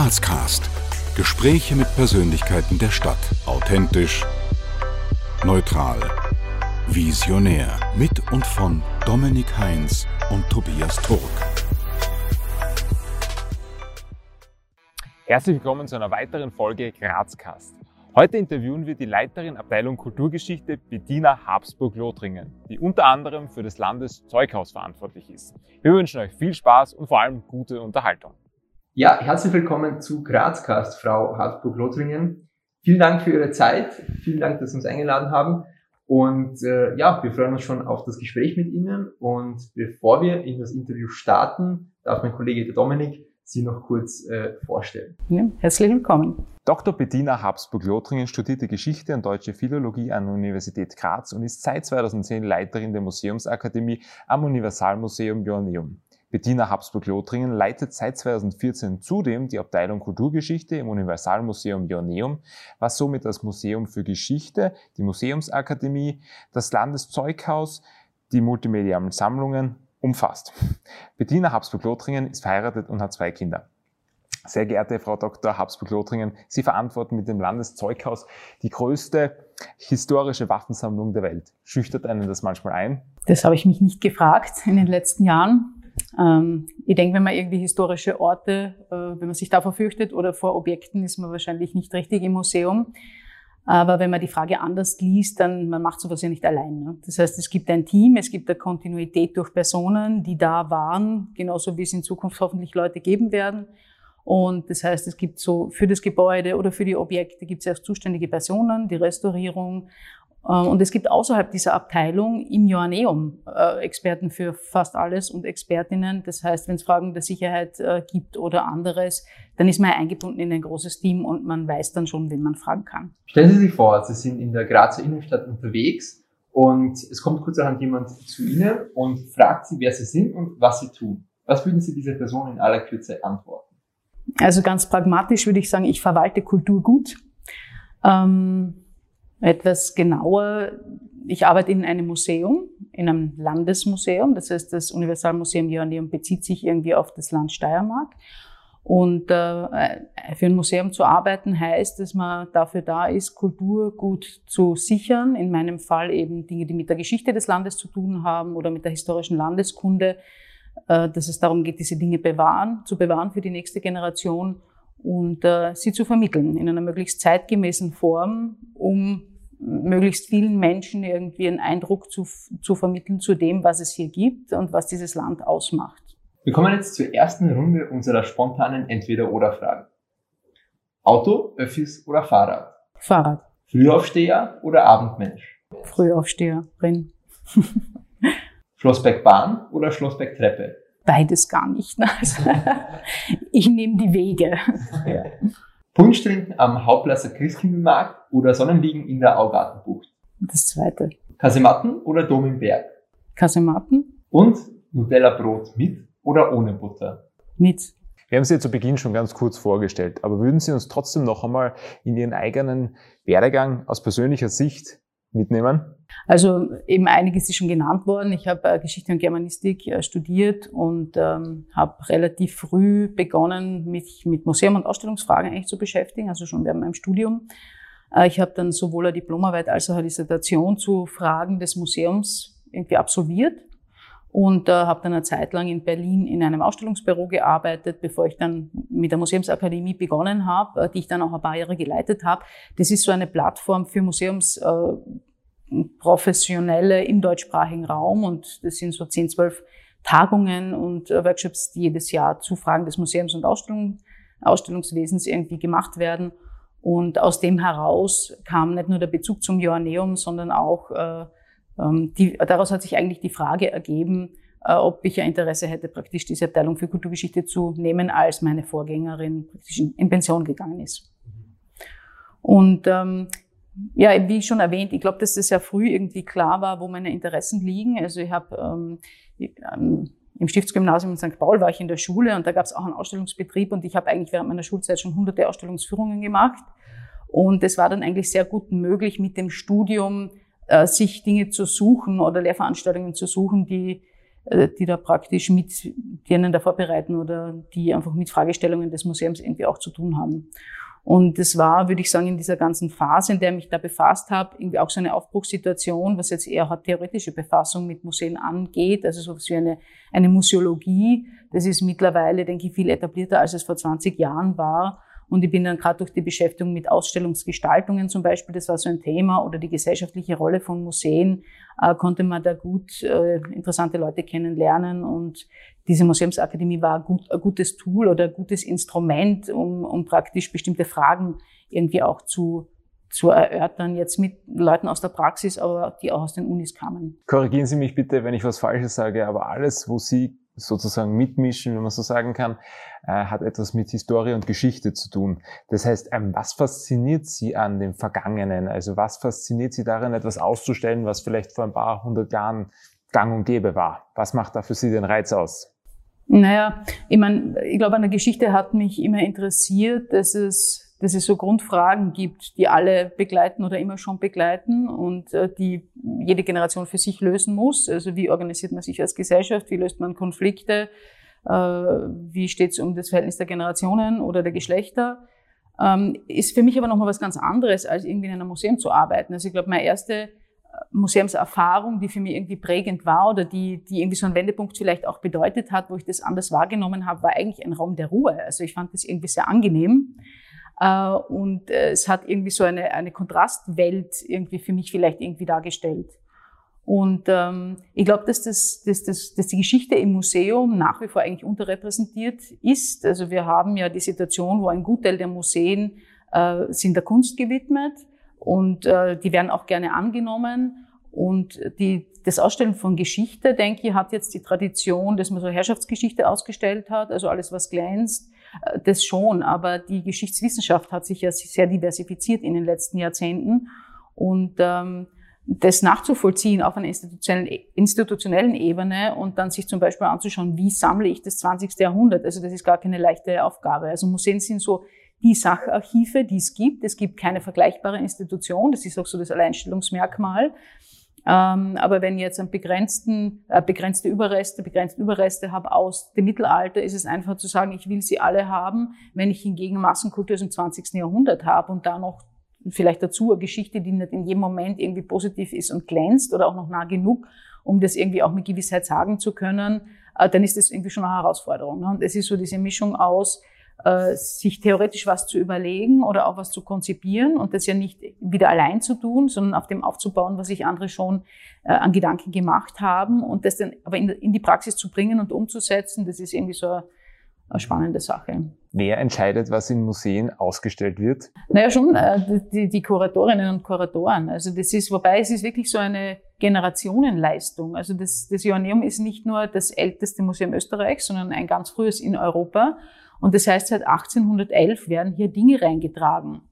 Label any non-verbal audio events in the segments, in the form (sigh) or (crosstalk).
Grazcast. Gespräche mit Persönlichkeiten der Stadt. Authentisch, neutral, visionär. Mit und von Dominik Heinz und Tobias Turk. Herzlich willkommen zu einer weiteren Folge Grazcast. Heute interviewen wir die Leiterin Abteilung Kulturgeschichte Bettina Habsburg-Lothringen, die unter anderem für das Landeszeughaus verantwortlich ist. Wir wünschen euch viel Spaß und vor allem gute Unterhaltung. Ja, herzlich willkommen zu Grazcast, Frau Habsburg-Lothringen. Vielen Dank für Ihre Zeit, vielen Dank, dass Sie uns eingeladen haben. Und äh, ja, wir freuen uns schon auf das Gespräch mit Ihnen. Und bevor wir in das Interview starten, darf mein Kollege der Dominik Sie noch kurz äh, vorstellen. Ja, herzlich willkommen. Dr. Bettina Habsburg-Lothringen studierte Geschichte und Deutsche Philologie an der Universität Graz und ist seit 2010 Leiterin der Museumsakademie am Universalmuseum Joanneum. Bettina Habsburg-Lothringen leitet seit 2014 zudem die Abteilung Kulturgeschichte im Universalmuseum Joanneum, was somit das Museum für Geschichte, die Museumsakademie, das Landeszeughaus, die multimedialen Sammlungen umfasst. Bettina Habsburg-Lothringen ist verheiratet und hat zwei Kinder. Sehr geehrte Frau Dr. Habsburg-Lothringen, Sie verantworten mit dem Landeszeughaus die größte historische Waffensammlung der Welt. Schüchtert einen das manchmal ein? Das habe ich mich nicht gefragt in den letzten Jahren. Ähm, ich denke, wenn man irgendwie historische Orte, äh, wenn man sich davor fürchtet oder vor Objekten, ist man wahrscheinlich nicht richtig im Museum. Aber wenn man die Frage anders liest, dann man macht sowas ja nicht allein. Ne? Das heißt, es gibt ein Team, es gibt eine Kontinuität durch Personen, die da waren, genauso wie es in Zukunft hoffentlich Leute geben werden. Und das heißt, es gibt so für das Gebäude oder für die Objekte gibt es auch zuständige Personen, die Restaurierung und es gibt außerhalb dieser Abteilung im Joanneum äh, Experten für fast alles und Expertinnen. Das heißt, wenn es Fragen der Sicherheit äh, gibt oder anderes, dann ist man eingebunden in ein großes Team und man weiß dann schon, wen man fragen kann. Stellen Sie sich vor, Sie sind in der Grazer Innenstadt unterwegs und es kommt kurzerhand jemand zu Ihnen und fragt Sie, wer Sie sind und was Sie tun. Was würden Sie dieser Person in aller Kürze antworten? Also ganz pragmatisch würde ich sagen, ich verwalte Kulturgut. Ähm, etwas genauer, ich arbeite in einem Museum, in einem Landesmuseum. Das heißt, das Universalmuseum Joanneum bezieht sich irgendwie auf das Land Steiermark. Und äh, für ein Museum zu arbeiten heißt, dass man dafür da ist, Kultur gut zu sichern. In meinem Fall eben Dinge, die mit der Geschichte des Landes zu tun haben oder mit der historischen Landeskunde, äh, dass es darum geht, diese Dinge bewahren, zu bewahren für die nächste Generation und äh, sie zu vermitteln in einer möglichst zeitgemäßen Form, um möglichst vielen Menschen irgendwie einen Eindruck zu, zu vermitteln zu dem, was es hier gibt und was dieses Land ausmacht. Wir kommen jetzt zur ersten Runde unserer spontanen Entweder-Oder-Fragen. Auto, Öffis oder Fahrrad? Fahrrad. Frühaufsteher oder Abendmensch? Frühaufsteherin. (laughs) Schlossbergbahn oder Schlossbergtreppe? Beides gar nicht. Also, (laughs) ich nehme die Wege. Ja. Punsch trinken am Hauptplasser Christkindlmarkt oder Sonnenliegen in der Augartenbucht? Das zweite. Kasematten oder Dom im Berg? Kasematten. Und Nutella-Brot mit oder ohne Butter? Mit. Wir haben Sie zu Beginn schon ganz kurz vorgestellt, aber würden Sie uns trotzdem noch einmal in Ihren eigenen Werdegang aus persönlicher Sicht mitnehmen? Also eben einiges ist schon genannt worden. Ich habe äh, Geschichte und Germanistik äh, studiert und ähm, habe relativ früh begonnen, mich mit Museum- und Ausstellungsfragen eigentlich zu beschäftigen, also schon während meinem Studium. Äh, ich habe dann sowohl eine Diplomarbeit als auch eine Dissertation zu Fragen des Museums irgendwie absolviert und äh, habe dann eine Zeit lang in Berlin in einem Ausstellungsbüro gearbeitet, bevor ich dann mit der Museumsakademie begonnen habe, die ich dann auch ein paar Jahre geleitet habe. Das ist so eine Plattform für Museumsprofessionelle äh, im deutschsprachigen Raum und das sind so 10, 12 Tagungen und äh, Workshops, die jedes Jahr zu Fragen des Museums und Ausstellung, Ausstellungswesens irgendwie gemacht werden. Und aus dem heraus kam nicht nur der Bezug zum Joanneum, sondern auch äh, ähm, die, daraus hat sich eigentlich die Frage ergeben, äh, ob ich ein Interesse hätte, praktisch diese Abteilung für Kulturgeschichte zu nehmen, als meine Vorgängerin praktisch in, in Pension gegangen ist. Und ähm, ja, wie schon erwähnt, ich glaube, dass es sehr früh irgendwie klar war, wo meine Interessen liegen. Also ich habe ähm, ähm, im Stiftsgymnasium in St. Paul war ich in der Schule und da gab es auch einen Ausstellungsbetrieb und ich habe eigentlich während meiner Schulzeit schon hunderte Ausstellungsführungen gemacht. Und es war dann eigentlich sehr gut möglich, mit dem Studium äh, sich Dinge zu suchen oder Lehrveranstaltungen zu suchen, die äh, die da praktisch mit, die einen da vorbereiten oder die einfach mit Fragestellungen des Museums irgendwie auch zu tun haben. Und das war, würde ich sagen, in dieser ganzen Phase, in der ich mich da befasst habe, irgendwie auch so eine Aufbruchssituation, was jetzt eher hat theoretische Befassung mit Museen angeht, also so wie eine, eine Museologie. Das ist mittlerweile, denke ich, viel etablierter, als es vor 20 Jahren war. Und ich bin dann gerade durch die Beschäftigung mit Ausstellungsgestaltungen zum Beispiel, das war so ein Thema, oder die gesellschaftliche Rolle von Museen, äh, konnte man da gut äh, interessante Leute kennenlernen. Und diese Museumsakademie war ein, gut, ein gutes Tool oder ein gutes Instrument, um, um praktisch bestimmte Fragen irgendwie auch zu zu erörtern, jetzt mit Leuten aus der Praxis, aber die auch aus den Unis kamen. Korrigieren Sie mich bitte, wenn ich was Falsches sage, aber alles, wo Sie sozusagen mitmischen, wenn man so sagen kann, äh, hat etwas mit Historie und Geschichte zu tun. Das heißt, ähm, was fasziniert Sie an dem Vergangenen? Also was fasziniert Sie darin, etwas auszustellen, was vielleicht vor ein paar hundert Jahren gang und gäbe war? Was macht da für Sie den Reiz aus? Naja, ich meine, ich glaube, an der Geschichte hat mich immer interessiert, dass es dass es so Grundfragen gibt, die alle begleiten oder immer schon begleiten und äh, die jede Generation für sich lösen muss. Also wie organisiert man sich als Gesellschaft, wie löst man Konflikte, äh, wie steht es um das Verhältnis der Generationen oder der Geschlechter. Ähm, ist für mich aber nochmal was ganz anderes, als irgendwie in einem Museum zu arbeiten. Also ich glaube, meine erste äh, Museumserfahrung, die für mich irgendwie prägend war oder die, die irgendwie so einen Wendepunkt vielleicht auch bedeutet hat, wo ich das anders wahrgenommen habe, war eigentlich ein Raum der Ruhe. Also ich fand das irgendwie sehr angenehm. Äh, und äh, es hat irgendwie so eine, eine Kontrastwelt irgendwie für mich vielleicht irgendwie dargestellt. Und ähm, ich glaube, dass, das, dass, das, dass die Geschichte im Museum nach wie vor eigentlich unterrepräsentiert ist. Also wir haben ja die Situation, wo ein Gutteil der Museen äh, sind der Kunst gewidmet und die werden auch gerne angenommen. Und die, das Ausstellen von Geschichte, denke ich, hat jetzt die Tradition, dass man so Herrschaftsgeschichte ausgestellt hat, also alles, was glänzt, das schon, aber die Geschichtswissenschaft hat sich ja sehr diversifiziert in den letzten Jahrzehnten und ähm, das nachzuvollziehen auf einer institutionellen, institutionellen Ebene und dann sich zum Beispiel anzuschauen, wie sammle ich das 20. Jahrhundert. Also das ist gar keine leichte Aufgabe. Also Museen sind so die Sacharchive, die es gibt. Es gibt keine vergleichbare Institution. Das ist auch so das Alleinstellungsmerkmal. Ähm, aber wenn ich jetzt einen begrenzten, äh, begrenzte Überreste, begrenzte Überreste habe aus dem Mittelalter, ist es einfach zu sagen, ich will sie alle haben. Wenn ich hingegen Massenkultur aus dem 20. Jahrhundert habe und da noch vielleicht dazu eine Geschichte, die nicht in jedem Moment irgendwie positiv ist und glänzt oder auch noch nah genug, um das irgendwie auch mit Gewissheit sagen zu können, äh, dann ist das irgendwie schon eine Herausforderung. Ne? Und es ist so diese Mischung aus, äh, sich theoretisch was zu überlegen oder auch was zu konzipieren und das ja nicht wieder allein zu tun, sondern auf dem aufzubauen, was sich andere schon äh, an Gedanken gemacht haben und das dann aber in, in die Praxis zu bringen und umzusetzen, das ist irgendwie so eine, eine spannende Sache. Wer entscheidet, was in Museen ausgestellt wird? Naja, schon äh, die, die Kuratorinnen und Kuratoren. Also das ist, wobei es ist wirklich so eine Generationenleistung. Also das, das Joanneum ist nicht nur das älteste Museum Österreichs, sondern ein ganz frühes in Europa. Und das heißt, seit 1811 werden hier Dinge reingetragen.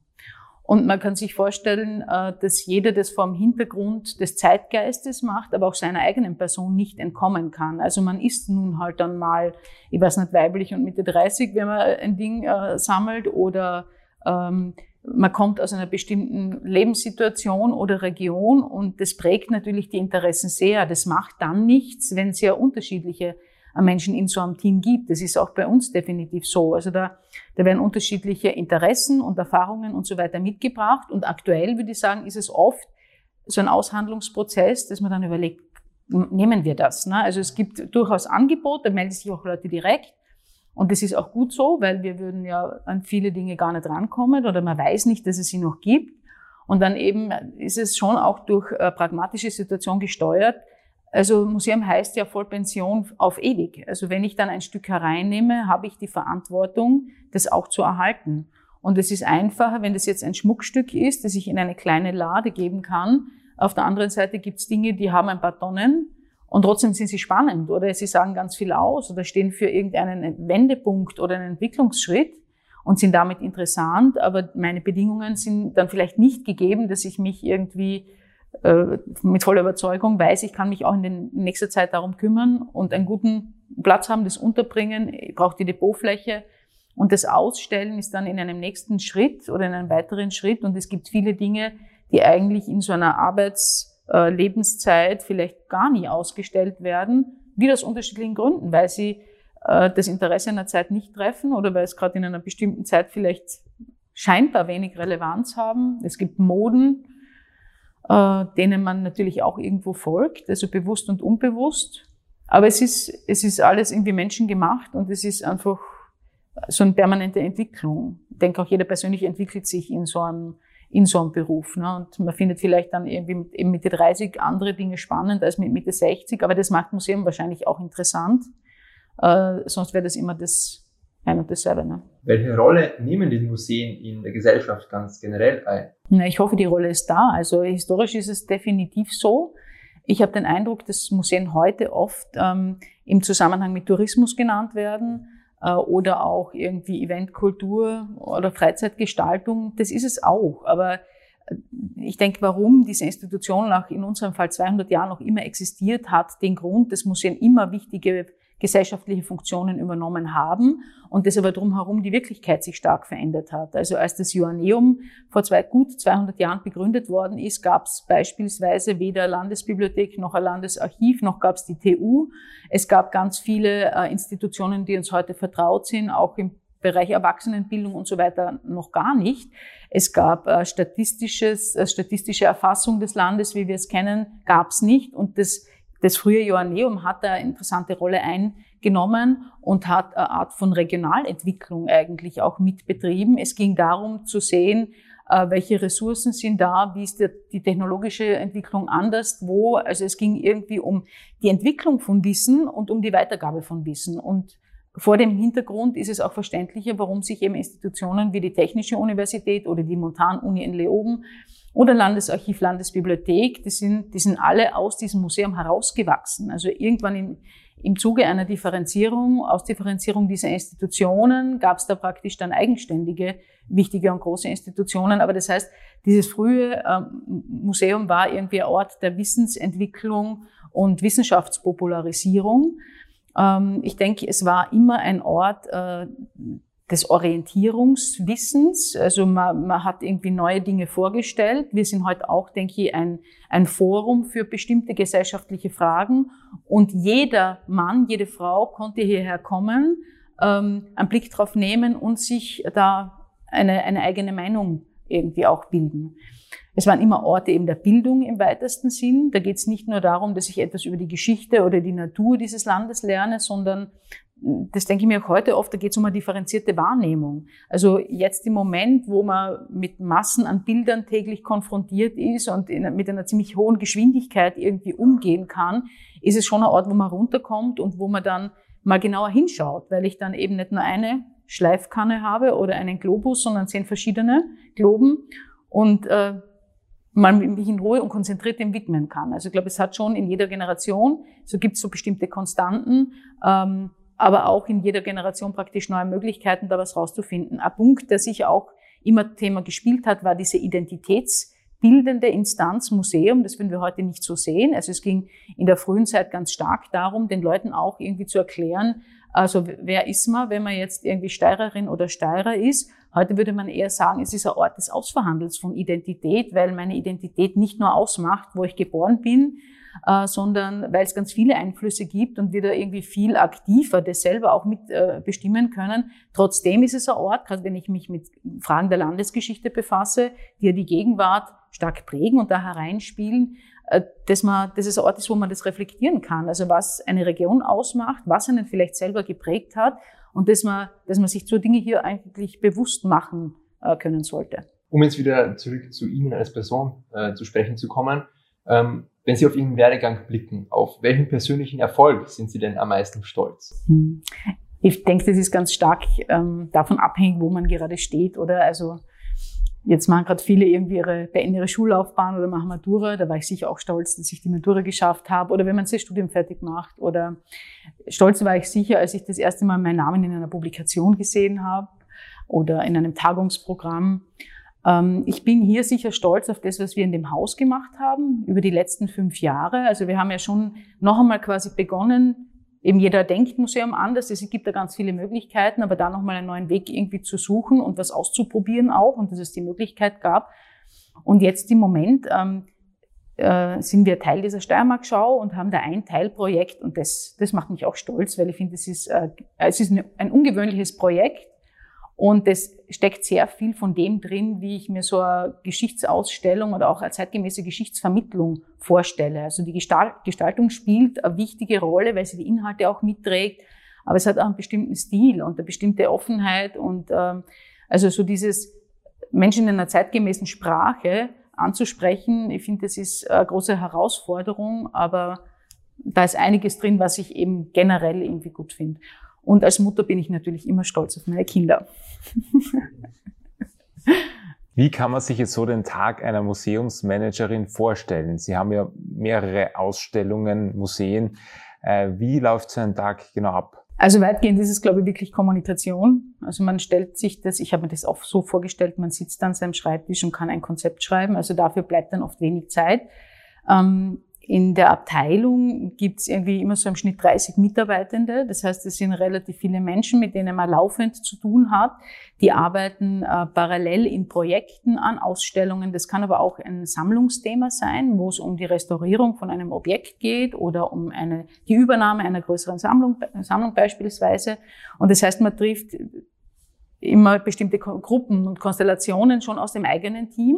Und man kann sich vorstellen, äh, dass jeder das vor dem Hintergrund des Zeitgeistes macht, aber auch seiner eigenen Person nicht entkommen kann. Also man ist nun halt dann mal, ich weiß nicht, weiblich und Mitte 30, wenn man ein Ding äh, sammelt oder ähm, man kommt aus einer bestimmten Lebenssituation oder Region und das prägt natürlich die Interessen sehr. Das macht dann nichts, wenn sehr unterschiedliche Menschen in so einem Team gibt. Das ist auch bei uns definitiv so. Also da, da werden unterschiedliche Interessen und Erfahrungen und so weiter mitgebracht. Und aktuell würde ich sagen, ist es oft so ein Aushandlungsprozess, dass man dann überlegt, nehmen wir das. Ne? Also es gibt durchaus Angebot, da melden sich auch Leute direkt. Und das ist auch gut so, weil wir würden ja an viele Dinge gar nicht rankommen oder man weiß nicht, dass es sie noch gibt. Und dann eben ist es schon auch durch äh, pragmatische Situation gesteuert, also Museum heißt ja Vollpension auf ewig. Also wenn ich dann ein Stück hereinnehme, habe ich die Verantwortung, das auch zu erhalten. Und es ist einfacher, wenn das jetzt ein Schmuckstück ist, das ich in eine kleine Lade geben kann. Auf der anderen Seite gibt es Dinge, die haben ein paar Tonnen und trotzdem sind sie spannend oder sie sagen ganz viel aus oder stehen für irgendeinen Wendepunkt oder einen Entwicklungsschritt und sind damit interessant, aber meine Bedingungen sind dann vielleicht nicht gegeben, dass ich mich irgendwie mit voller Überzeugung weiß, ich kann mich auch in, den, in nächster Zeit darum kümmern und einen guten Platz haben, das unterbringen. Ich brauche die Depotfläche. Und das Ausstellen ist dann in einem nächsten Schritt oder in einem weiteren Schritt. Und es gibt viele Dinge, die eigentlich in so einer Arbeitslebenszeit äh, vielleicht gar nie ausgestellt werden, wieder aus unterschiedlichen Gründen, weil sie äh, das Interesse einer Zeit nicht treffen oder weil es gerade in einer bestimmten Zeit vielleicht scheinbar wenig Relevanz haben. Es gibt Moden, äh, denen man natürlich auch irgendwo folgt, also bewusst und unbewusst. Aber es ist, es ist alles irgendwie menschengemacht und es ist einfach so eine permanente Entwicklung. Ich denke auch jeder persönlich entwickelt sich in so einem, in so einem Beruf. Ne? Und man findet vielleicht dann irgendwie mit, eben Mitte 30 andere Dinge spannend als mit Mitte 60, aber das macht Museum wahrscheinlich auch interessant. Äh, sonst wäre das immer das ein und dasselbe. Ne? Welche Rolle nehmen die Museen in der Gesellschaft ganz generell ein? Na, ich hoffe, die Rolle ist da. Also historisch ist es definitiv so. Ich habe den Eindruck, dass Museen heute oft ähm, im Zusammenhang mit Tourismus genannt werden äh, oder auch irgendwie Eventkultur oder Freizeitgestaltung. Das ist es auch. Aber äh, ich denke, warum diese Institution nach in unserem Fall 200 Jahren noch immer existiert, hat den Grund, dass Museen immer wichtige gesellschaftliche Funktionen übernommen haben und das aber drumherum die Wirklichkeit sich stark verändert hat. Also als das Joanneum vor zwei, gut 200 Jahren begründet worden ist, gab es beispielsweise weder Landesbibliothek noch ein Landesarchiv, noch gab es die TU. Es gab ganz viele äh, Institutionen, die uns heute vertraut sind, auch im Bereich Erwachsenenbildung und so weiter noch gar nicht. Es gab äh, statistisches, äh, statistische Erfassung des Landes, wie wir es kennen, gab es nicht. Und das das frühe Joanneum hat eine interessante Rolle eingenommen und hat eine Art von Regionalentwicklung eigentlich auch mitbetrieben. Es ging darum zu sehen, äh, welche Ressourcen sind da, wie ist die technologische Entwicklung anders, wo. Also es ging irgendwie um die Entwicklung von Wissen und um die Weitergabe von Wissen. Und vor dem Hintergrund ist es auch verständlicher, warum sich eben Institutionen wie die Technische Universität oder die Montanuni in Leoben oder Landesarchiv, Landesbibliothek, die sind, die sind alle aus diesem Museum herausgewachsen. Also irgendwann im, im Zuge einer Differenzierung, Ausdifferenzierung dieser Institutionen gab es da praktisch dann eigenständige, wichtige und große Institutionen. Aber das heißt, dieses frühe ähm, Museum war irgendwie ein Ort der Wissensentwicklung und Wissenschaftspopularisierung. Ähm, ich denke, es war immer ein Ort äh, des Orientierungswissens. Also man, man hat irgendwie neue Dinge vorgestellt. Wir sind heute auch, denke ich, ein, ein Forum für bestimmte gesellschaftliche Fragen. Und jeder Mann, jede Frau konnte hierher kommen, ähm, einen Blick drauf nehmen und sich da eine, eine eigene Meinung irgendwie auch bilden. Es waren immer Orte eben der Bildung im weitesten Sinn. Da geht es nicht nur darum, dass ich etwas über die Geschichte oder die Natur dieses Landes lerne, sondern das denke ich mir auch heute oft, da geht es um eine differenzierte Wahrnehmung. Also jetzt im Moment, wo man mit Massen an Bildern täglich konfrontiert ist und in, mit einer ziemlich hohen Geschwindigkeit irgendwie umgehen kann, ist es schon ein Ort, wo man runterkommt und wo man dann mal genauer hinschaut, weil ich dann eben nicht nur eine Schleifkanne habe oder einen Globus, sondern zehn verschiedene Globen und äh, man mich in Ruhe und konzentriert dem widmen kann. Also ich glaube, es hat schon in jeder Generation, so gibt es so bestimmte Konstanten, ähm, aber auch in jeder Generation praktisch neue Möglichkeiten, da was rauszufinden. Ein Punkt, der sich auch immer Thema gespielt hat, war diese identitätsbildende Instanz Museum. Das würden wir heute nicht so sehen. Also es ging in der frühen Zeit ganz stark darum, den Leuten auch irgendwie zu erklären, also wer ist man, wenn man jetzt irgendwie Steirerin oder Steirer ist? Heute würde man eher sagen, es ist ein Ort des Ausverhandels von Identität, weil meine Identität nicht nur ausmacht, wo ich geboren bin, äh, sondern weil es ganz viele Einflüsse gibt und wir da irgendwie viel aktiver das selber auch mit äh, bestimmen können. Trotzdem ist es ein Ort, gerade wenn ich mich mit Fragen der Landesgeschichte befasse, die ja die Gegenwart stark prägen und da hereinspielen, äh, dass man, dass es ein Ort ist, wo man das reflektieren kann. Also was eine Region ausmacht, was einen vielleicht selber geprägt hat und dass man, dass man sich so Dinge hier eigentlich bewusst machen äh, können sollte. Um jetzt wieder zurück zu Ihnen als Person äh, zu sprechen zu kommen, ähm, wenn Sie auf Ihren Werdegang blicken, auf welchen persönlichen Erfolg sind Sie denn am meisten stolz? Hm. Ich denke, das ist ganz stark ähm, davon abhängig, wo man gerade steht. Oder also jetzt machen gerade viele irgendwie ihre, beenden ihre Schullaufbahn oder machen Matura. Da war ich sicher auch stolz, dass ich die Matura geschafft habe. Oder wenn man das Studium fertig macht. Oder stolz war ich sicher, als ich das erste Mal meinen Namen in einer Publikation gesehen habe oder in einem Tagungsprogramm. Ähm, ich bin hier sicher stolz auf das, was wir in dem Haus gemacht haben über die letzten fünf Jahre. Also wir haben ja schon noch einmal quasi begonnen, eben jeder denkt Museum anders, es gibt da ganz viele Möglichkeiten, aber da nochmal einen neuen Weg irgendwie zu suchen und was auszuprobieren auch und dass es die Möglichkeit gab. Und jetzt im Moment, ähm, äh, sind wir Teil dieser Steiermark-Schau und haben da ein Teilprojekt und das, das macht mich auch stolz, weil ich finde, es ist, äh, es ist ein ungewöhnliches Projekt und es steckt sehr viel von dem drin, wie ich mir so eine Geschichtsausstellung oder auch eine zeitgemäße Geschichtsvermittlung vorstelle. Also die Gestaltung spielt eine wichtige Rolle, weil sie die Inhalte auch mitträgt, aber es hat auch einen bestimmten Stil und eine bestimmte Offenheit und ähm, also so dieses Menschen in einer zeitgemäßen Sprache anzusprechen. Ich finde, das ist eine große Herausforderung, aber da ist einiges drin, was ich eben generell irgendwie gut finde. Und als Mutter bin ich natürlich immer stolz auf meine Kinder. (laughs) Wie kann man sich jetzt so den Tag einer Museumsmanagerin vorstellen? Sie haben ja mehrere Ausstellungen, Museen. Äh, wie läuft so ein Tag genau ab? Also weitgehend ist es, glaube ich, wirklich Kommunikation. Also man stellt sich das, ich habe mir das auch so vorgestellt, man sitzt an seinem Schreibtisch und kann ein Konzept schreiben. Also dafür bleibt dann oft wenig Zeit. Ähm, in der Abteilung gibt es irgendwie immer so im Schnitt 30 Mitarbeitende. Das heißt, es sind relativ viele Menschen, mit denen man laufend zu tun hat. Die arbeiten äh, parallel in Projekten an Ausstellungen. Das kann aber auch ein Sammlungsthema sein, wo es um die Restaurierung von einem Objekt geht oder um eine, die Übernahme einer größeren Sammlung, Sammlung beispielsweise. Und das heißt, man trifft immer bestimmte Gruppen und Konstellationen schon aus dem eigenen Team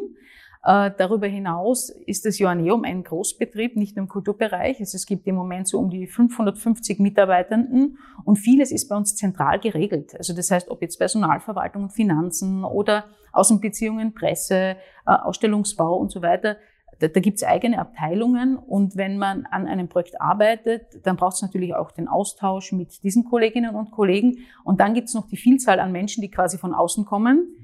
darüber hinaus ist das Joanneum ein Großbetrieb, nicht nur im Kulturbereich. Also es gibt im Moment so um die 550 Mitarbeitenden und vieles ist bei uns zentral geregelt. Also das heißt, ob jetzt Personalverwaltung und Finanzen oder Außenbeziehungen, Presse, äh, Ausstellungsbau und so weiter, da, da gibt es eigene Abteilungen und wenn man an einem Projekt arbeitet, dann braucht es natürlich auch den Austausch mit diesen Kolleginnen und Kollegen und dann gibt es noch die Vielzahl an Menschen, die quasi von außen kommen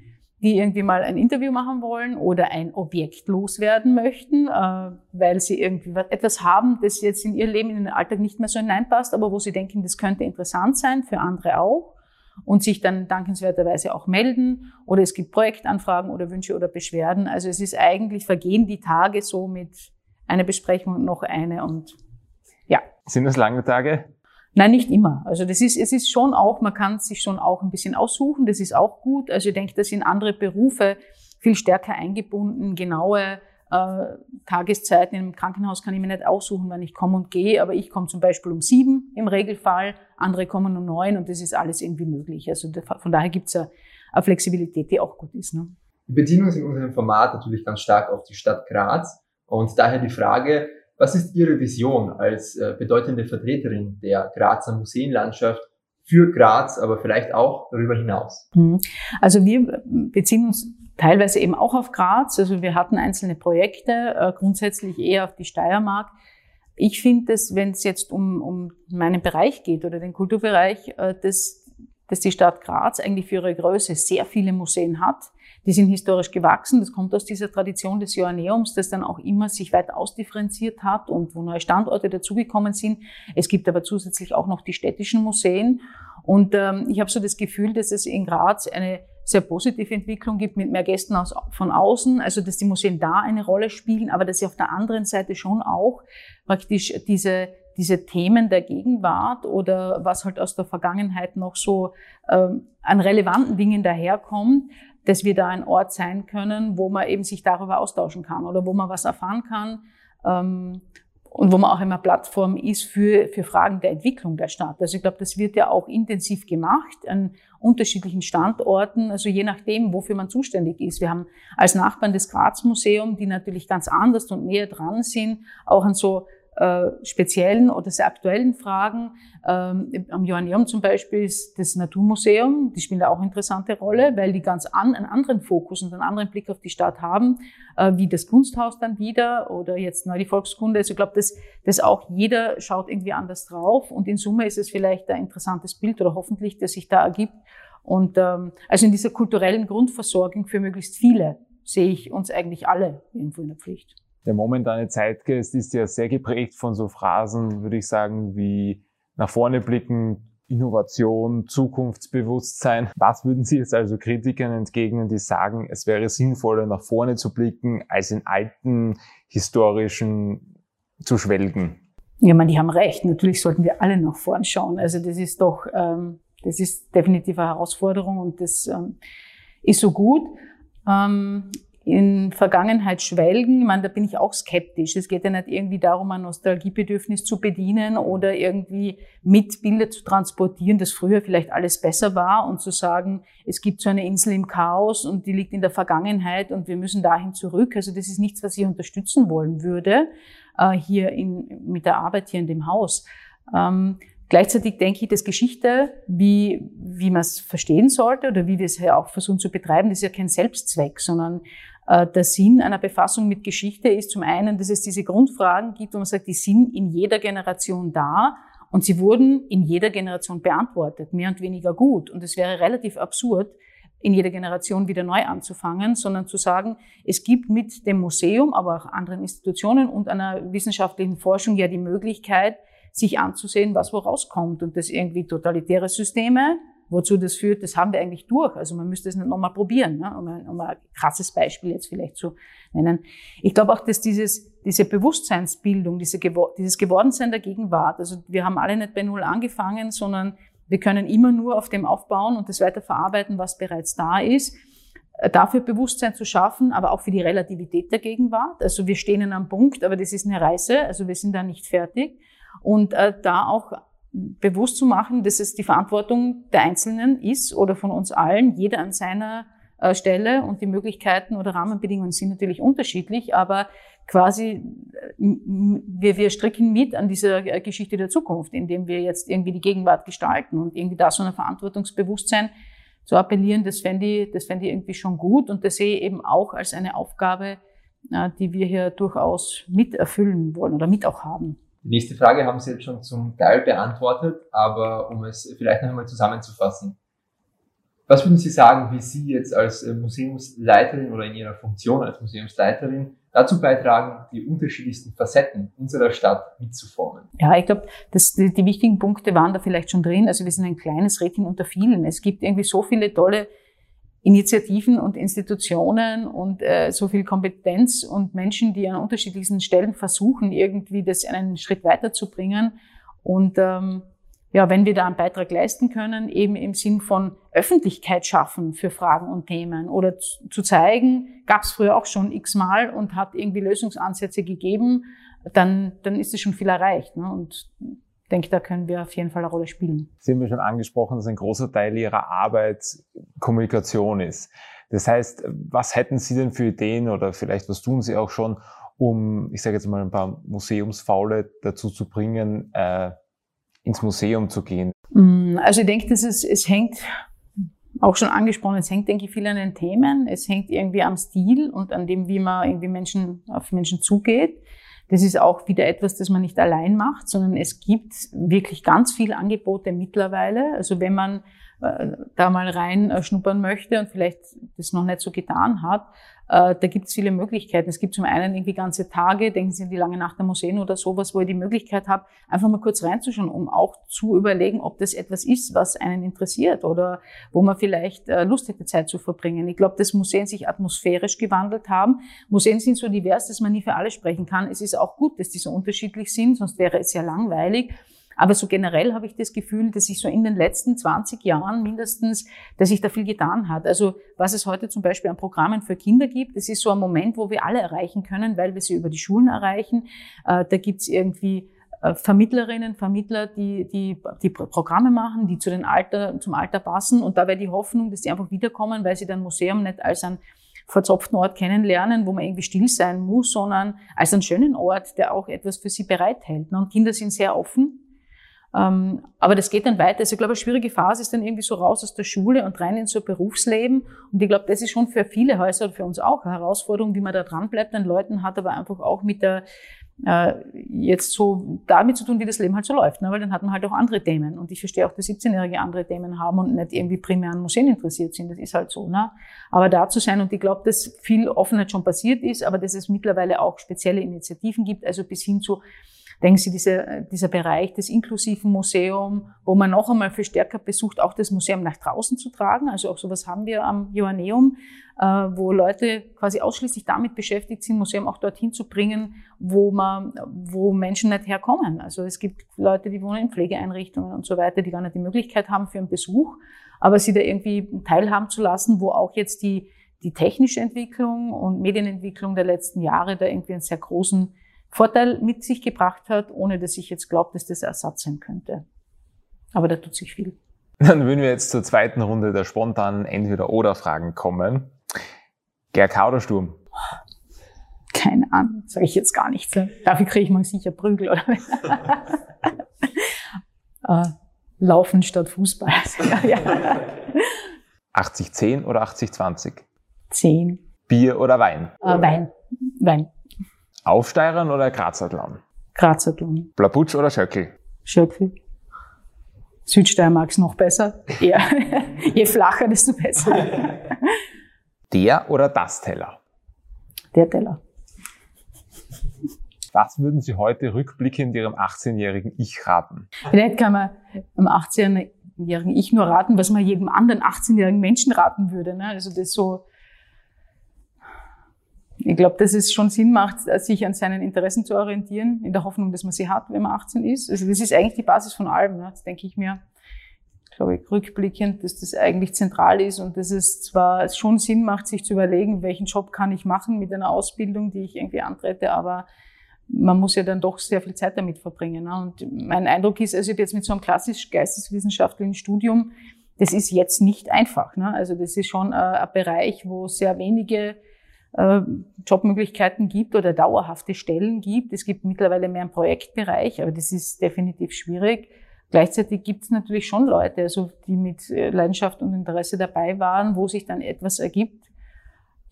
die irgendwie mal ein Interview machen wollen oder ein Objekt loswerden möchten, äh, weil sie irgendwie etwas haben, das jetzt in ihr Leben, in den Alltag nicht mehr so hineinpasst, aber wo sie denken, das könnte interessant sein, für andere auch und sich dann dankenswerterweise auch melden oder es gibt Projektanfragen oder Wünsche oder Beschwerden. Also es ist eigentlich, vergehen die Tage so mit einer Besprechung und noch eine und ja. Sind das lange Tage? Nein, nicht immer. Also das ist, es ist schon auch, man kann sich schon auch ein bisschen aussuchen, das ist auch gut. Also ich denke, da sind andere Berufe viel stärker eingebunden, genaue äh, Tageszeiten im Krankenhaus kann ich mir nicht aussuchen, wann ich komme und gehe, aber ich komme zum Beispiel um sieben im Regelfall, andere kommen um neun und das ist alles irgendwie möglich. Also von daher gibt es eine, Flexibilität, die auch gut ist. Ne? Wir bedienen uns in unserem Format natürlich ganz stark auf die Stadt Graz und daher die Frage, was ist Ihre Vision als äh, bedeutende Vertreterin der Grazer Museenlandschaft für Graz, aber vielleicht auch darüber hinaus? Mhm. Also wir beziehen uns teilweise eben auch auf Graz. Also wir hatten einzelne Projekte, äh, grundsätzlich eher auf die Steiermark. Ich finde dass wenn es jetzt um, um meinen Bereich geht oder den Kulturbereich, äh, dass, dass die Stadt Graz eigentlich für ihre Größe sehr viele Museen hat die sind historisch gewachsen. Das kommt aus dieser Tradition des Joanneums, das dann auch immer sich weiter ausdifferenziert hat und wo neue Standorte dazugekommen sind. Es gibt aber zusätzlich auch noch die städtischen Museen. Und ähm, ich habe so das Gefühl, dass es in Graz eine sehr positive Entwicklung gibt mit mehr Gästen aus, von außen, also dass die Museen da eine Rolle spielen, aber dass sie auf der anderen Seite schon auch praktisch diese diese Themen der Gegenwart oder was halt aus der Vergangenheit noch so ähm, an relevanten Dingen daherkommt, dass wir da ein Ort sein können, wo man eben sich darüber austauschen kann oder wo man was erfahren kann ähm, und wo man auch immer Plattform ist für, für Fragen der Entwicklung der Stadt. Also ich glaube, das wird ja auch intensiv gemacht an unterschiedlichen Standorten, also je nachdem, wofür man zuständig ist. Wir haben als Nachbarn das Graz Museum, die natürlich ganz anders und näher dran sind, auch an so äh, speziellen oder sehr aktuellen Fragen. Ähm, am Joanneum zum Beispiel ist das Naturmuseum, die spielen da auch eine interessante Rolle, weil die ganz an, einen anderen Fokus und einen anderen Blick auf die Stadt haben, äh, wie das Kunsthaus dann wieder oder jetzt neu die Volkskunde. Also ich glaube, dass, dass auch jeder schaut irgendwie anders drauf und in Summe ist es vielleicht ein interessantes Bild oder hoffentlich, das sich da ergibt. Und ähm, also in dieser kulturellen Grundversorgung für möglichst viele sehe ich uns eigentlich alle irgendwo in der Pflicht der momentane Zeitgeist ist ja sehr geprägt von so Phrasen, würde ich sagen, wie nach vorne blicken, Innovation, Zukunftsbewusstsein. Was würden Sie jetzt also Kritikern entgegnen, die sagen, es wäre sinnvoller, nach vorne zu blicken, als in alten historischen zu schwelgen? Ja, man, die haben recht. Natürlich sollten wir alle nach vorn schauen. Also das ist doch, ähm, das ist definitiv eine Herausforderung und das ähm, ist so gut. Ähm, in Vergangenheit schwelgen, ich meine, da bin ich auch skeptisch. Es geht ja nicht irgendwie darum, ein Nostalgiebedürfnis zu bedienen oder irgendwie mit Bilder zu transportieren, dass früher vielleicht alles besser war und zu sagen, es gibt so eine Insel im Chaos und die liegt in der Vergangenheit und wir müssen dahin zurück. Also das ist nichts, was ich unterstützen wollen würde, äh, hier in, mit der Arbeit hier in dem Haus. Ähm, Gleichzeitig denke ich, dass Geschichte, wie, wie man es verstehen sollte oder wie wir es ja auch versuchen zu betreiben, das ist ja kein Selbstzweck, sondern der Sinn einer Befassung mit Geschichte ist zum einen, dass es diese Grundfragen gibt, wo man sagt, die sind in jeder Generation da und sie wurden in jeder Generation beantwortet, mehr und weniger gut. Und es wäre relativ absurd, in jeder Generation wieder neu anzufangen, sondern zu sagen, es gibt mit dem Museum, aber auch anderen Institutionen und einer wissenschaftlichen Forschung ja die Möglichkeit, sich anzusehen, was wo rauskommt und das irgendwie totalitäre Systeme Wozu das führt, das haben wir eigentlich durch. Also man müsste es nicht nochmal probieren, ne? um, ein, um ein krasses Beispiel jetzt vielleicht zu nennen. Ich glaube auch, dass dieses, diese Bewusstseinsbildung, diese, dieses Gewordensein der Gegenwart, also wir haben alle nicht bei Null angefangen, sondern wir können immer nur auf dem aufbauen und das weiter verarbeiten, was bereits da ist dafür Bewusstsein zu schaffen, aber auch für die Relativität der Gegenwart. Also wir stehen an einem Punkt, aber das ist eine Reise, also wir sind da nicht fertig. Und äh, da auch bewusst zu machen, dass es die Verantwortung der Einzelnen ist oder von uns allen, jeder an seiner äh, Stelle und die Möglichkeiten oder Rahmenbedingungen sind natürlich unterschiedlich, aber quasi wir, wir stricken mit an dieser äh, Geschichte der Zukunft, indem wir jetzt irgendwie die Gegenwart gestalten und irgendwie da so ein Verantwortungsbewusstsein zu appellieren, das fände ich, das fände ich irgendwie schon gut und das sehe ich eben auch als eine Aufgabe, äh, die wir hier durchaus mit erfüllen wollen oder mit auch haben. Die nächste Frage haben Sie jetzt schon zum Teil beantwortet, aber um es vielleicht noch einmal zusammenzufassen. Was würden Sie sagen, wie Sie jetzt als äh, Museumsleiterin oder in Ihrer Funktion als Museumsleiterin dazu beitragen, die unterschiedlichsten Facetten unserer Stadt mitzuformen? Ja, ich glaube, die, die wichtigen Punkte waren da vielleicht schon drin. Also wir sind ein kleines Rädchen unter vielen. Es gibt irgendwie so viele tolle Initiativen und Institutionen und äh, so viel Kompetenz und Menschen, die an unterschiedlichsten Stellen versuchen, irgendwie das einen Schritt weiterzubringen. Und ähm, ja, wenn wir da einen Beitrag leisten können, eben im Sinn von Öffentlichkeit schaffen für Fragen und Themen oder zu, zu zeigen, gab es früher auch schon x-mal und hat irgendwie Lösungsansätze gegeben, dann, dann ist es schon viel erreicht. Ne? Und denke, da können wir auf jeden Fall eine Rolle spielen. Sie haben ja schon angesprochen, dass ein großer Teil Ihrer Arbeit Kommunikation ist. Das heißt, was hätten Sie denn für Ideen oder vielleicht was tun Sie auch schon, um, ich sage jetzt mal, ein paar Museumsfaule dazu zu bringen, äh, ins Museum zu gehen? Mm, also ich denke, dass es, es hängt, auch schon angesprochen, es hängt, denke ich, viel an den Themen. Es hängt irgendwie am Stil und an dem, wie man irgendwie Menschen, auf Menschen zugeht. Das ist auch wieder etwas, das man nicht allein macht, sondern es gibt wirklich ganz viele Angebote mittlerweile. Also wenn man da mal rein äh, schnuppern möchte und vielleicht das noch nicht so getan hat, äh, da gibt es viele Möglichkeiten. Es gibt zum einen irgendwie ganze Tage, denken Sie an die lange Nacht der Museen oder sowas, wo ihr die Möglichkeit habt, einfach mal kurz reinzuschauen, um auch zu überlegen, ob das etwas ist, was einen interessiert oder wo man vielleicht äh, Lust hätte, Zeit zu verbringen. Ich glaube, dass Museen sich atmosphärisch gewandelt haben. Museen sind so divers, dass man nie für alle sprechen kann. Es ist auch gut, dass die so unterschiedlich sind, sonst wäre es ja langweilig. Aber so generell habe ich das Gefühl, dass sich so in den letzten 20 Jahren mindestens, dass sich da viel getan hat. Also was es heute zum Beispiel an Programmen für Kinder gibt, das ist so ein Moment, wo wir alle erreichen können, weil wir sie über die Schulen erreichen. Äh, da gibt's irgendwie äh, Vermittlerinnen, Vermittler, die, die, die Programme machen, die zu den Alter, zum Alter passen. Und da wäre die Hoffnung, dass sie einfach wiederkommen, weil sie dann Museum nicht als ein verzopften Ort kennenlernen, wo man irgendwie still sein muss, sondern als einen schönen Ort, der auch etwas für sie bereithält. Und Kinder sind sehr offen aber das geht dann weiter. Also ich glaube, eine schwierige Phase ist dann irgendwie so raus aus der Schule und rein in so ein Berufsleben. Und ich glaube, das ist schon für viele Häuser und für uns auch eine Herausforderung, wie man da dran bleibt an Leuten, hat aber einfach auch mit der äh, jetzt so damit zu tun, wie das Leben halt so läuft, ne? weil dann hat man halt auch andere Themen. Und ich verstehe auch, dass 17-Jährige andere Themen haben und nicht irgendwie primär an Museen interessiert sind. Das ist halt so. Ne? Aber da zu sein und ich glaube, dass viel Offenheit schon passiert ist, aber dass es mittlerweile auch spezielle Initiativen gibt, also bis hin zu Denken Sie, dieser, dieser Bereich des inklusiven Museums, wo man noch einmal viel stärker besucht, auch das Museum nach draußen zu tragen. Also auch sowas haben wir am Joanneum, äh, wo Leute quasi ausschließlich damit beschäftigt sind, Museum auch dorthin zu bringen, wo man, wo Menschen nicht herkommen. Also es gibt Leute, die wohnen in Pflegeeinrichtungen und so weiter, die gar nicht die Möglichkeit haben für einen Besuch, aber sie da irgendwie teilhaben zu lassen, wo auch jetzt die die technische Entwicklung und Medienentwicklung der letzten Jahre da irgendwie einen sehr großen Vorteil mit sich gebracht hat, ohne dass ich jetzt glaube, dass das Ersatz sein könnte. Aber da tut sich viel. Dann würden wir jetzt zur zweiten Runde der spontanen Entweder-Oder-Fragen kommen. GRK oder Sturm? Keine Ahnung, sage ich jetzt gar nicht. Dafür kriege ich mal sicher Prügel oder (laughs) äh, Laufen statt Fußball. (laughs) ja. 80-10 oder 80-20? 10. Bier oder Wein? Äh, Wein. Wein. Aufsteigern oder Grazathlon? Grazathlon. Blabutsch oder Schöckel? Schöckel. Südsteiermark noch besser. Ja. (laughs) Je flacher, desto besser. Der oder das Teller? Der Teller. Was würden Sie heute rückblickend Ihrem 18-jährigen Ich raten? Vielleicht kann man am 18-jährigen Ich nur raten, was man jedem anderen 18-jährigen Menschen raten würde. Ne? Also das so, ich glaube, dass es schon Sinn macht, sich an seinen Interessen zu orientieren, in der Hoffnung, dass man sie hat, wenn man 18 ist. Also das ist eigentlich die Basis von allem. Ne? Das denke ich mir, glaube ich, rückblickend, dass das eigentlich zentral ist und dass es zwar schon Sinn macht, sich zu überlegen, welchen Job kann ich machen mit einer Ausbildung, die ich irgendwie antrete, aber man muss ja dann doch sehr viel Zeit damit verbringen. Ne? Und mein Eindruck ist, also jetzt mit so einem klassisch geisteswissenschaftlichen Studium, das ist jetzt nicht einfach. Ne? Also das ist schon äh, ein Bereich, wo sehr wenige äh, Jobmöglichkeiten gibt oder dauerhafte Stellen gibt. Es gibt mittlerweile mehr einen Projektbereich, aber das ist definitiv schwierig. Gleichzeitig gibt es natürlich schon Leute, also die mit äh, Leidenschaft und Interesse dabei waren, wo sich dann etwas ergibt,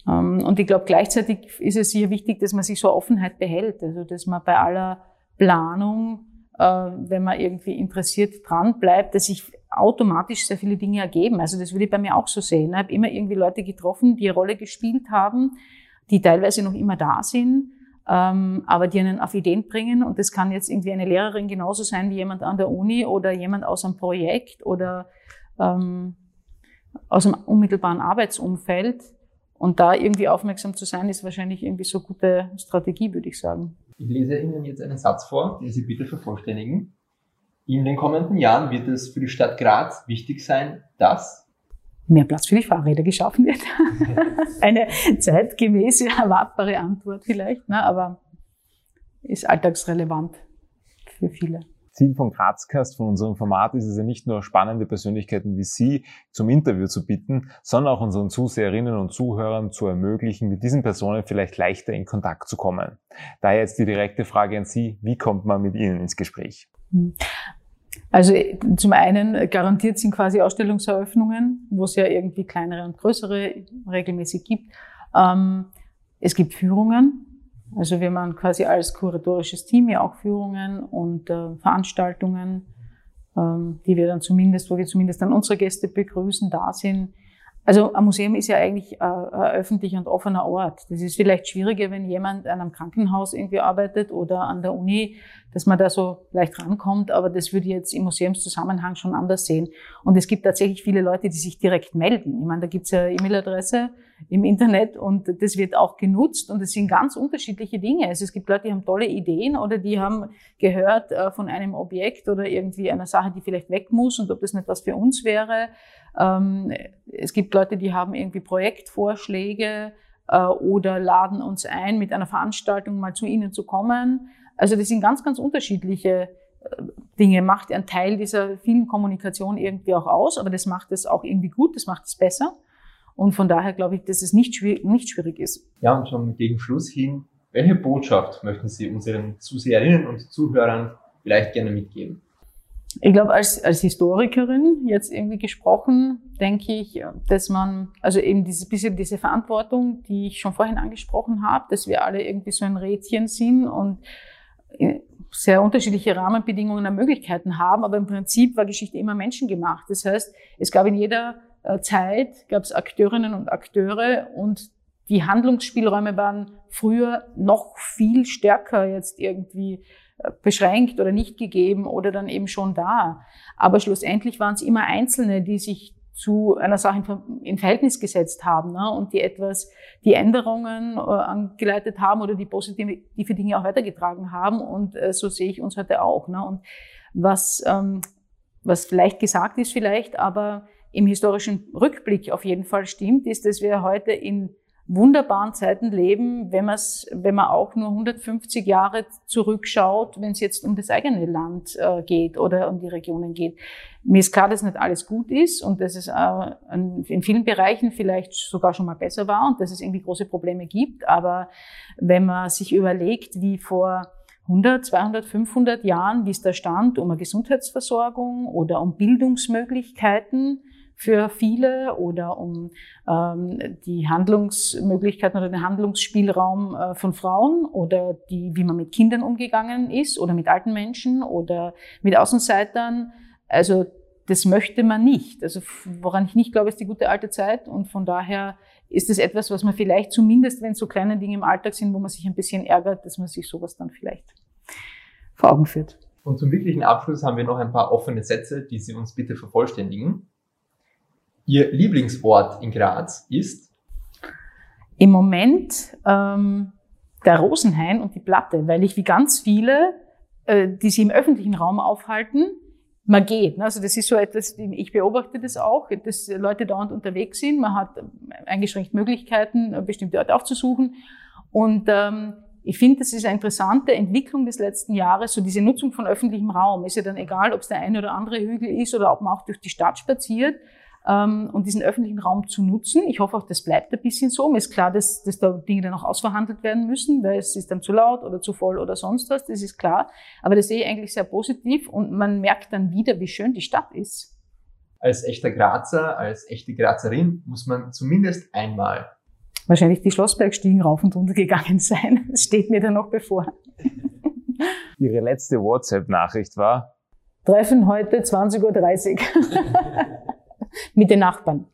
ähm, und ich glaube, gleichzeitig ist es hier wichtig, dass man sich so Offenheit behält. Also, dass man bei aller Planung, äh, wenn man irgendwie interessiert dran bleibt, dass sich automatisch sehr viele Dinge ergeben. Also, das würde ich bei mir auch so sehen. Ich habe immer irgendwie Leute getroffen, die eine Rolle gespielt haben, die teilweise noch immer da sind, ähm, aber die einen auf Ideen bringen. Und das kann jetzt irgendwie eine Lehrerin genauso sein wie jemand an der Uni oder jemand aus einem Projekt oder ähm, aus einem unmittelbaren Arbeitsumfeld und da irgendwie aufmerksam zu sein, ist wahrscheinlich irgendwie so gute Strategie, würde ich sagen. Ich lese Ihnen jetzt einen Satz vor, den Sie bitte vervollständigen. In den kommenden Jahren wird es für die Stadt Graz wichtig sein, dass mehr Platz für die Fahrräder geschaffen wird. (laughs) Eine zeitgemäße, erwartbare Antwort vielleicht, ne? aber ist alltagsrelevant für viele. Ziel von Grazcast, von unserem Format, ist es ja nicht nur spannende Persönlichkeiten wie Sie zum Interview zu bitten, sondern auch unseren Zuseherinnen und Zuhörern zu ermöglichen, mit diesen Personen vielleicht leichter in Kontakt zu kommen. Daher jetzt die direkte Frage an Sie, wie kommt man mit Ihnen ins Gespräch? Also zum einen garantiert sind quasi Ausstellungseröffnungen, wo es ja irgendwie kleinere und größere regelmäßig gibt. Ähm, es gibt Führungen, also wir machen quasi als kuratorisches Team ja auch Führungen und äh, Veranstaltungen, ähm, die wir dann zumindest, wo wir zumindest dann unsere Gäste begrüßen, da sind. Also ein Museum ist ja eigentlich äh, ein öffentlicher und offener Ort. Das ist vielleicht schwieriger, wenn jemand an einem Krankenhaus irgendwie arbeitet oder an der Uni, dass man da so leicht rankommt, aber das würde ich jetzt im Museumszusammenhang schon anders sehen. Und es gibt tatsächlich viele Leute, die sich direkt melden. Ich meine, da gibt's ja E-Mail-Adresse im Internet und das wird auch genutzt und es sind ganz unterschiedliche Dinge. Also es gibt Leute, die haben tolle Ideen oder die haben gehört äh, von einem Objekt oder irgendwie einer Sache, die vielleicht weg muss und ob das nicht was für uns wäre. Ähm, es gibt Leute, die haben irgendwie Projektvorschläge äh, oder laden uns ein, mit einer Veranstaltung mal zu ihnen zu kommen. Also das sind ganz, ganz unterschiedliche äh, Dinge. Macht ein Teil dieser vielen Kommunikation irgendwie auch aus, aber das macht es auch irgendwie gut, das macht es besser. Und von daher glaube ich, dass es nicht schwierig, nicht schwierig ist. Ja, und schon gegen Schluss hin, welche Botschaft möchten Sie unseren Zuseherinnen und Zuhörern vielleicht gerne mitgeben? Ich glaube, als, als Historikerin jetzt irgendwie gesprochen, denke ich, dass man, also eben diese bisschen diese Verantwortung, die ich schon vorhin angesprochen habe, dass wir alle irgendwie so ein Rädchen sind und äh, sehr unterschiedliche Rahmenbedingungen und Möglichkeiten haben, aber im Prinzip war Geschichte immer menschengemacht. Das heißt, es gab in jeder Zeit gab es Akteurinnen und Akteure und die Handlungsspielräume waren früher noch viel stärker jetzt irgendwie äh, beschränkt oder nicht gegeben oder dann eben schon da. Aber schlussendlich waren es immer Einzelne, die sich zu einer Sache in Verhältnis gesetzt haben ne? und die etwas, die Änderungen äh, angeleitet haben oder die positive Dinge auch weitergetragen haben. Und äh, so sehe ich uns heute auch. Ne? Und was, ähm, was vielleicht gesagt ist vielleicht, aber im historischen Rückblick auf jeden Fall stimmt, ist, dass wir heute in wunderbaren Zeiten leben, wenn, man's, wenn man auch nur 150 Jahre zurückschaut, wenn es jetzt um das eigene Land äh, geht oder um die Regionen geht. Mir ist klar, dass nicht alles gut ist und dass es äh, in vielen Bereichen vielleicht sogar schon mal besser war und dass es irgendwie große Probleme gibt. Aber wenn man sich überlegt, wie vor 100, 200, 500 Jahren, wie es da stand, um eine Gesundheitsversorgung oder um Bildungsmöglichkeiten, für viele oder um ähm, die Handlungsmöglichkeiten oder den Handlungsspielraum äh, von Frauen oder die, wie man mit Kindern umgegangen ist oder mit alten Menschen oder mit Außenseitern. Also das möchte man nicht. Also woran ich nicht glaube, ist die gute alte Zeit und von daher ist es etwas, was man vielleicht zumindest, wenn so kleine Dinge im Alltag sind, wo man sich ein bisschen ärgert, dass man sich sowas dann vielleicht vor Augen führt. Und zum wirklichen Abschluss haben wir noch ein paar offene Sätze, die Sie uns bitte vervollständigen. Ihr Lieblingsort in Graz ist? Im Moment ähm, der Rosenhain und die Platte, weil ich wie ganz viele, äh, die sich im öffentlichen Raum aufhalten, man geht. Also das ist so etwas, ich beobachte das auch, dass Leute dauernd unterwegs sind. Man hat eingeschränkt Möglichkeiten, bestimmte Orte aufzusuchen. Und ähm, ich finde, das ist eine interessante Entwicklung des letzten Jahres. So diese Nutzung von öffentlichem Raum ist ja dann egal, ob es der eine oder andere Hügel ist oder ob man auch durch die Stadt spaziert ähm, und diesen öffentlichen Raum zu nutzen. Ich hoffe auch, das bleibt ein bisschen so. Mir ist klar, dass, dass da Dinge dann auch ausverhandelt werden müssen, weil es ist dann zu laut oder zu voll oder sonst was, das ist klar. Aber das sehe ich eigentlich sehr positiv und man merkt dann wieder, wie schön die Stadt ist. Als echter Grazer, als echte Grazerin muss man zumindest einmal wahrscheinlich die Schlossbergstiegen rauf und runter gegangen sein. (laughs) Das steht mir dann noch bevor. Ihre letzte WhatsApp-Nachricht war? Treffen heute 20.30 Uhr. (laughs) mit den Nachbarn.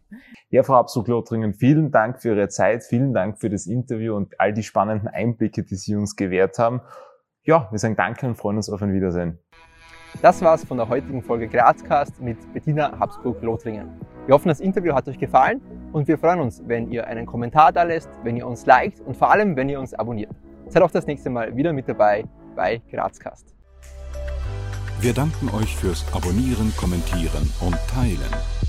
Ja, Frau Absug-Lothringen, vielen Dank für Ihre Zeit, vielen Dank für das Interview und all die spannenden Einblicke, die Sie uns gewährt haben. Ja, wir sagen Danke und freuen uns auf ein Wiedersehen. Das war's von der heutigen Folge Grazcast mit Bettina Habsburg-Lothringen. Wir hoffen, das Interview hat euch gefallen und wir freuen uns, wenn ihr einen Kommentar da lässt, wenn ihr uns liked und vor allem, wenn ihr uns abonniert. Seid auch das nächste Mal wieder mit dabei bei Grazcast. Wir danken euch fürs Abonnieren, Kommentieren und Teilen.